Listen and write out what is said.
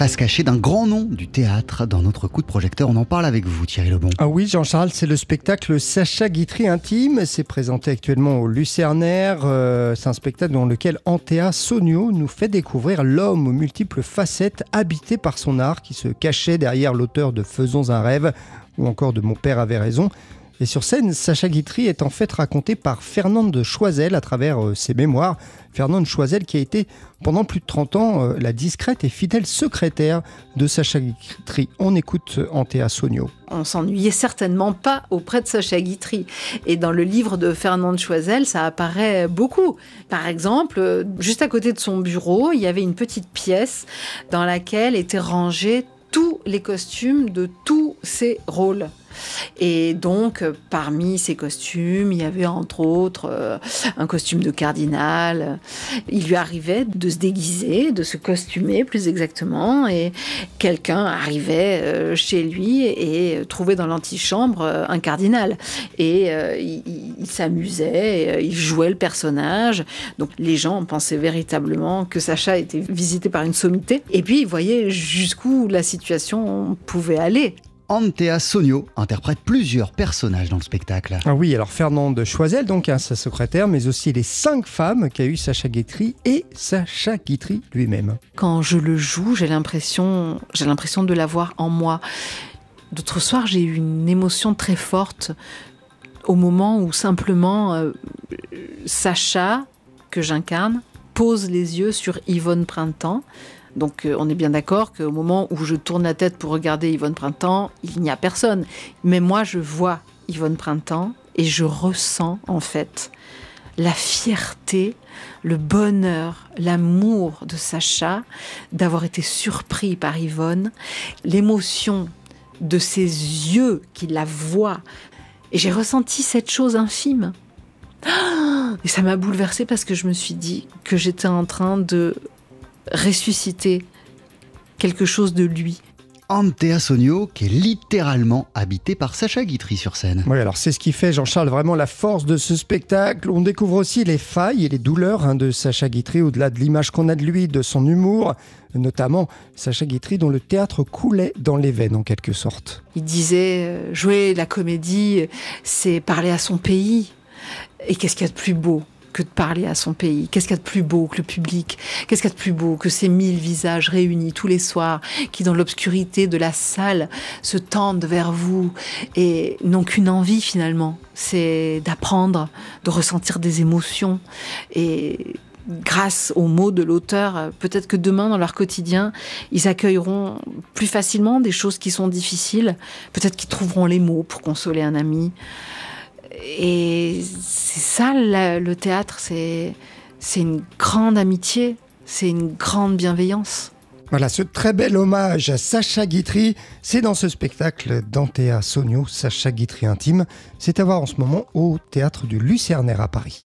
face cachée d'un grand nom du théâtre dans notre coup de projecteur. On en parle avec vous, Thierry Lebon. Ah oui, Jean-Charles, c'est le spectacle Sacha Guitry Intime. C'est présenté actuellement au Lucernaire. Euh, c'est un spectacle dans lequel Antea Sonio nous fait découvrir l'homme aux multiples facettes habité par son art qui se cachait derrière l'auteur de Faisons un rêve ou encore de Mon père avait raison. Et sur scène, Sacha Guitry est en fait raconté par Fernande de Choisel à travers euh, ses mémoires. Fernande Choisel qui a été pendant plus de 30 ans euh, la discrète et fidèle secrétaire de Sacha Guitry. On écoute Antea Sonio. On s'ennuyait certainement pas auprès de Sacha Guitry. Et dans le livre de Fernande Choisel, ça apparaît beaucoup. Par exemple, euh, juste à côté de son bureau, il y avait une petite pièce dans laquelle étaient rangés tous les costumes de tous ses rôles. Et donc, parmi ces costumes, il y avait entre autres euh, un costume de cardinal. Il lui arrivait de se déguiser, de se costumer plus exactement, et quelqu'un arrivait euh, chez lui et trouvait dans l'antichambre euh, un cardinal. Et il, s'amusait, il jouait le personnage. Donc les gens pensaient véritablement que Sacha était visité par une sommité. Et puis, il voyait jusqu'où la situation pouvait aller. Antea Sonio interprète plusieurs personnages dans le spectacle. Ah oui, alors Fernande Choisel, donc hein, sa secrétaire, mais aussi les cinq femmes qu'a eu Sacha Guitry et Sacha Guitry lui-même. Quand je le joue, j'ai l'impression, j'ai l'impression de l'avoir en moi. D'autres soirs, j'ai eu une émotion très forte au moment où simplement euh, Sacha, que j'incarne, pose les yeux sur Yvonne Printemps donc euh, on est bien d'accord qu'au moment où je tourne la tête pour regarder Yvonne Printemps, il n'y a personne. Mais moi, je vois Yvonne Printemps et je ressens en fait la fierté, le bonheur, l'amour de Sacha d'avoir été surpris par Yvonne, l'émotion de ses yeux qui la voient. Et j'ai ressenti cette chose infime. Et ça m'a bouleversée parce que je me suis dit que j'étais en train de ressusciter quelque chose de lui. Antea Sonio, qui est littéralement habité par Sacha Guitry sur scène. Oui, alors c'est ce qui fait, Jean-Charles, vraiment la force de ce spectacle. On découvre aussi les failles et les douleurs hein, de Sacha Guitry, au-delà de l'image qu'on a de lui, de son humour, notamment Sacha Guitry, dont le théâtre coulait dans les veines en quelque sorte. Il disait, euh, jouer la comédie, c'est parler à son pays. Et qu'est-ce qu'il y a de plus beau? Que de parler à son pays. Qu'est-ce qu'il y a de plus beau que le public? Qu'est-ce qu'il y a de plus beau que ces mille visages réunis tous les soirs qui, dans l'obscurité de la salle, se tendent vers vous et n'ont qu'une envie finalement, c'est d'apprendre, de ressentir des émotions et grâce aux mots de l'auteur, peut-être que demain, dans leur quotidien, ils accueilleront plus facilement des choses qui sont difficiles. Peut-être qu'ils trouveront les mots pour consoler un ami. Et c'est ça le théâtre, c'est une grande amitié, c'est une grande bienveillance. Voilà, ce très bel hommage à Sacha Guitry, c'est dans ce spectacle d'Antea Sonio, Sacha Guitry intime. C'est à voir en ce moment au théâtre du Lucernaire à Paris.